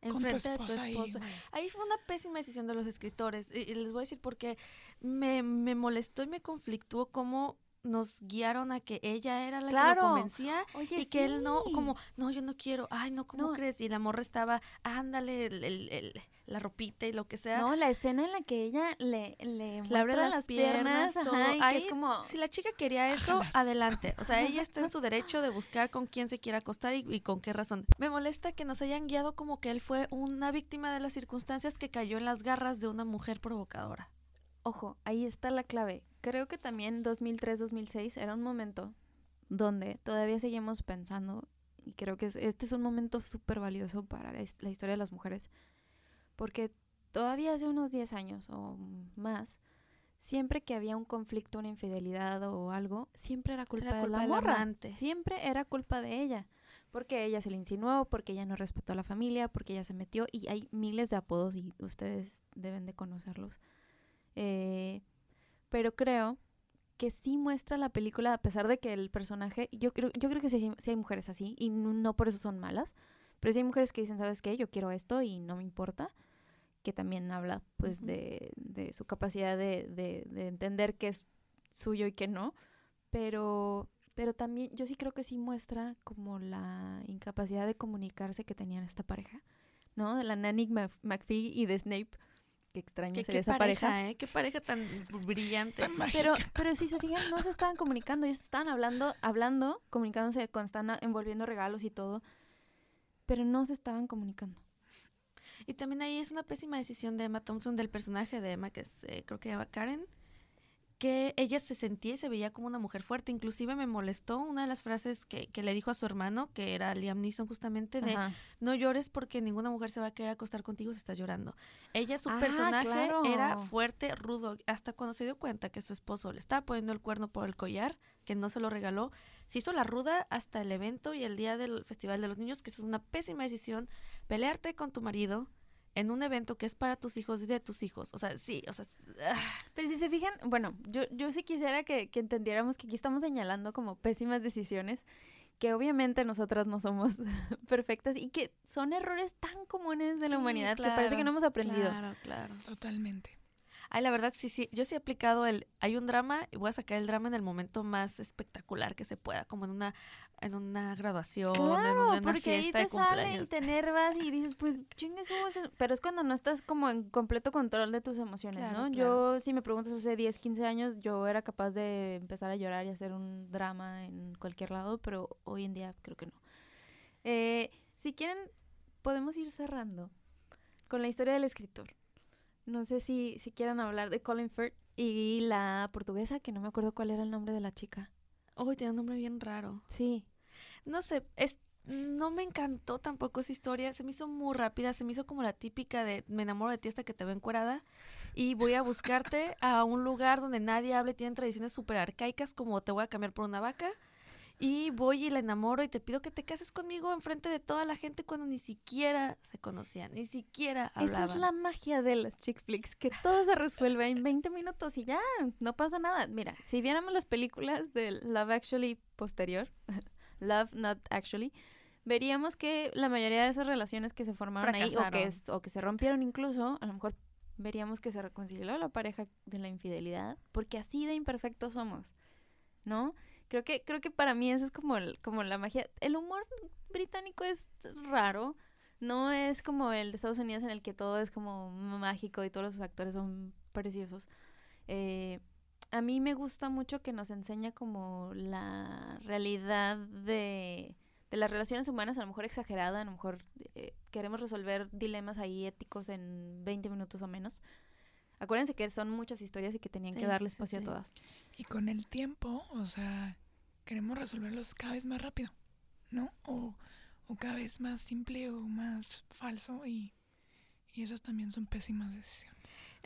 Con tu enfrente de tu esposa ahí. Ahí fue una pésima decisión de los escritores. Y, y les voy a decir por qué me, me molestó y me conflictuó cómo nos guiaron a que ella era la que lo convencía Oye, y que él no, como, no, yo no quiero, ay, no, ¿cómo No. crees? Y la morra estaba, ándale, el- el- el- la ropita y lo que sea. No, la escena en la que ella le, le, le abre las, piernas, todo. ajá, y que Ahí, es como... si la chica quería eso, adelante. O sea, ella está en su derecho de buscar con quién se quiera acostar y, y con qué razón. Me molesta que nos hayan guiado como que él fue una víctima de las circunstancias que cayó en las garras de una mujer provocadora. Ojo, ahí está la clave. Creo que también 2003-2006 era un momento donde todavía seguimos pensando, y creo que es- este es un momento súper valioso para la, la historia de las mujeres, porque todavía hace unos 10 años o más, siempre que había un conflicto, una infidelidad o algo, siempre era culpa, Era de la morra. amante. Siempre era culpa de ella. Porque ella se le insinuó, porque ella no respetó a la familia, porque ella se metió. Y hay miles de apodos y ustedes deben de conocerlos. Eh, pero creo que sí muestra la película, a pesar de que el personaje, yo creo, yo creo que sí, sí hay mujeres así, y no, no por eso son malas, pero sí hay mujeres que dicen, ¿sabes qué? Yo quiero esto y no me importa, que también habla pues de, de su capacidad de, de, de entender que es suyo y qué no, pero, pero también yo sí creo que sí muestra como la incapacidad de comunicarse que tenían esta pareja, ¿no? De la Nanny McPhee y de Snape. Qué extraño ¿Qué, ser qué esa pareja, pareja. ¿eh? Qué pareja tan brillante. Tan Pero, pero si se fijan, no se estaban comunicando, ellos estaban hablando, hablando, comunicándose cuando están envolviendo regalos y todo, pero no se estaban comunicando. Y también ahí es una pésima decisión de Emma Thompson, del personaje de Emma, que es, eh, creo que se llama Karen, que ella se sentía y se veía como una mujer fuerte. Inclusive me molestó una de las frases que, que le dijo a su hermano, que era Liam Neeson justamente, de Ajá. no llores porque ninguna mujer se va a querer acostar contigo si estás llorando. Ella, su Ah, personaje claro. era fuerte, rudo, hasta cuando se dio cuenta que su esposo le estaba poniendo el cuerno por el collar, que no se lo regaló, se hizo la ruda hasta el evento y el día del Festival de los Niños, que es una pésima decisión, pelearte con tu marido en un evento que es para tus hijos y de tus hijos. O sea, sí, o sea, ah, Pero si se fijan, bueno, yo, yo sí quisiera que, que entendiéramos que aquí estamos señalando como pésimas decisiones, que obviamente nosotras no somos perfectas y que son errores tan comunes de la humanidad que parece que no hemos aprendido. Claro, claro. Totalmente. Ay, la verdad, sí, sí. Yo sí he aplicado el. Hay un drama y voy a sacar el drama en el momento más espectacular que se pueda, como en una, en una graduación, en una, en una porque ahí fiesta te de sale y cumpleaños. te enervas y dices, pues chingue su voz", Pero es cuando no estás como en completo control de tus emociones, Claro, ¿no? claro. Yo, si me preguntas hace 10, 15 años, yo era capaz de empezar a llorar y hacer un drama en cualquier lado, pero hoy en día creo que no. Eh, si quieren, podemos ir cerrando con la historia del escritor. No sé si, si quieran hablar de Colin Firth y la portuguesa, que no me acuerdo cuál era el nombre de la chica. Uy, tiene un nombre bien raro. Sí. No sé, es. No me encantó tampoco esa historia, se me hizo muy rápida, se me hizo como la típica de me enamoro de ti hasta que te veo encuerada y voy a buscarte a un lugar donde nadie hable, tienen tradiciones súper arcaicas como te voy a cambiar por una vaca y voy y la enamoro y te pido que te cases conmigo enfrente de toda la gente cuando ni siquiera se conocían, ni siquiera hablaban. Esa es la magia de las chick flicks, que todo se resuelve en 20 minutos y ya, no pasa nada. Mira, si viéramos las películas de Love Actually posterior, Love Not Actually, veríamos que la mayoría de esas relaciones que se formaron ahí o que, o que se rompieron incluso, a lo mejor veríamos que se reconcilió la pareja de la infidelidad, porque así de imperfectos somos, ¿no? Creo que, creo que para mí eso es como, el- como la magia. El humor británico es raro, no es como el de Estados Unidos en el que todo es como mágico y todos los actores son preciosos. Eh, a mí me gusta mucho que nos enseña como la realidad de, de las relaciones humanas, a lo mejor exagerada, a lo mejor eh, queremos resolver dilemas ahí éticos en 20 minutos o menos. Acuérdense que son muchas historias y que tenían Sí, que darle sí, espacio sí. a todas. Y con el tiempo, o sea, queremos resolverlos cada vez más rápido, ¿no? O, o cada vez más simple o más falso y, y esas también son pésimas decisiones.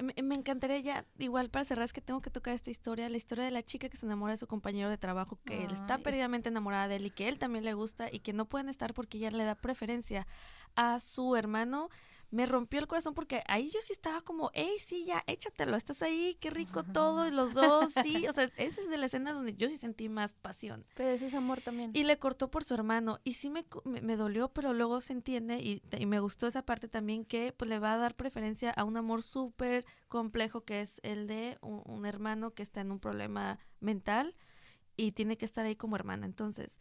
Me, me encantaría ya, igual para cerrar, es que tengo que tocar esta historia, la historia de la chica que se enamora de su compañero de trabajo, que él está Ay, es- perdidamente enamorada de él y que él también le gusta y que no pueden estar porque ella le da preferencia a su hermano. Me rompió el corazón porque ahí yo sí estaba como, hey, sí, ya, échatelo, estás ahí, qué rico todo, y los dos, sí, o sea, esa es de la escena donde yo sí sentí más pasión. Pero ese es amor también. Y le cortó por su hermano. Y sí me, me dolió, pero luego se entiende y, y me gustó esa parte también que pues le va a dar preferencia a un amor súper complejo que es el de un, un hermano que está en un problema mental y tiene que estar ahí como hermana. Entonces,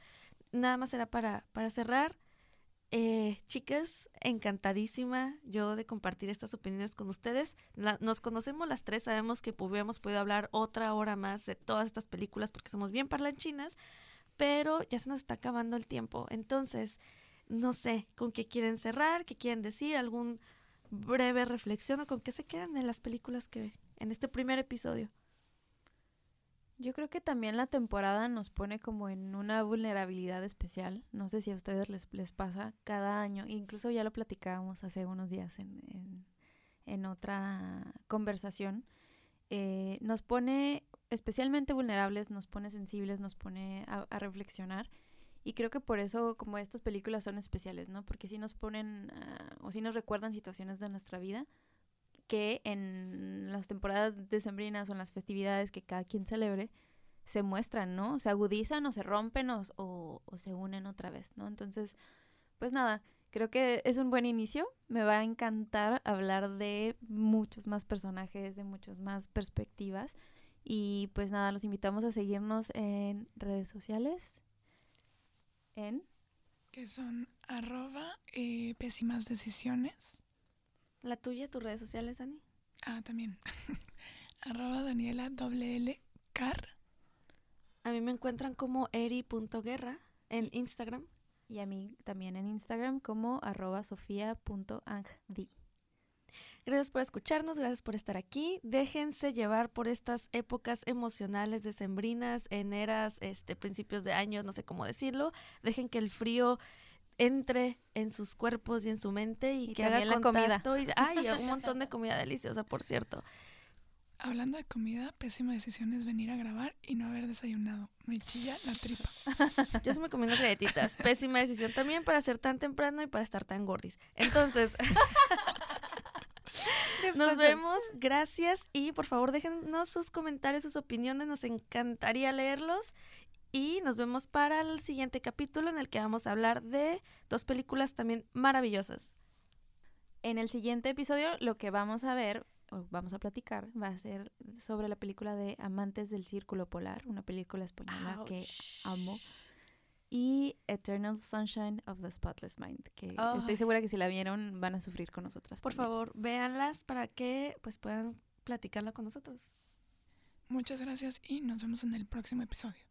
nada más era para, para cerrar. Eh, chicas, encantadísima yo de compartir estas opiniones con ustedes. La- nos conocemos las tres, sabemos que hubiéramos podido hablar otra hora más de todas estas películas porque somos bien parlanchinas, pero ya se nos está acabando el tiempo. Entonces, no sé con qué quieren cerrar, qué quieren decir, algún breve reflexión o con qué se quedan de las películas que en este primer episodio. Yo creo que también la temporada nos pone como en una vulnerabilidad especial. No sé si a ustedes les, les pasa cada año. Incluso ya lo platicábamos hace unos días en, en, otra conversación. Eh, nos pone especialmente vulnerables, nos pone sensibles, nos pone a, reflexionar. Y creo que por eso como estas películas son especiales, ¿no? Porque sí nos ponen ah, o sí nos recuerdan situaciones de nuestra vida que en las temporadas decembrinas o en las festividades que cada quien celebre, se muestran, ¿no? Se agudizan o se rompen o, se unen otra vez, ¿no? Entonces, pues nada, creo que es un buen inicio. Me va a encantar hablar de muchos más personajes, de muchas más perspectivas. Y pues nada, los invitamos a seguirnos en redes sociales. En Que son arroba eh, pésimas decisiones. La tuya, tus redes sociales, Dani. Ah, también. arroba Daniela car. A mí me encuentran como eri.guerra en Instagram. y a mí también en Instagram como arroba sofia.angdi. Gracias por escucharnos, gracias por estar aquí. Déjense llevar por estas épocas emocionales decembrinas, eras, este, principios de año, no sé cómo decirlo. Dejen que el frío entre en sus cuerpos y en su mente y, Y que haga también la comida. contacto. Y, ay, un montón de comida deliciosa, por cierto. Hablando de comida, pésima decisión es venir a grabar y no haber desayunado. Me chilla la tripa. Yo sí me comí unas galletitas. Pésima decisión también para ser tan temprano y para estar tan gordis. Entonces, nos vemos. Gracias. Y por favor, déjenos sus comentarios, sus opiniones. Nos encantaría leerlos. Y nos vemos para el siguiente capítulo en el que vamos a hablar de dos películas también maravillosas. En el siguiente episodio lo que vamos a ver o vamos a platicar va a ser sobre la película de Amantes del Círculo Polar, una película española que amo. Y Eternal Sunshine of the Spotless Mind, que estoy segura que si la vieron van a sufrir con nosotras. Por también. favor, véanlas para que pues puedan platicarla con nosotros. Muchas gracias y nos vemos en el próximo episodio.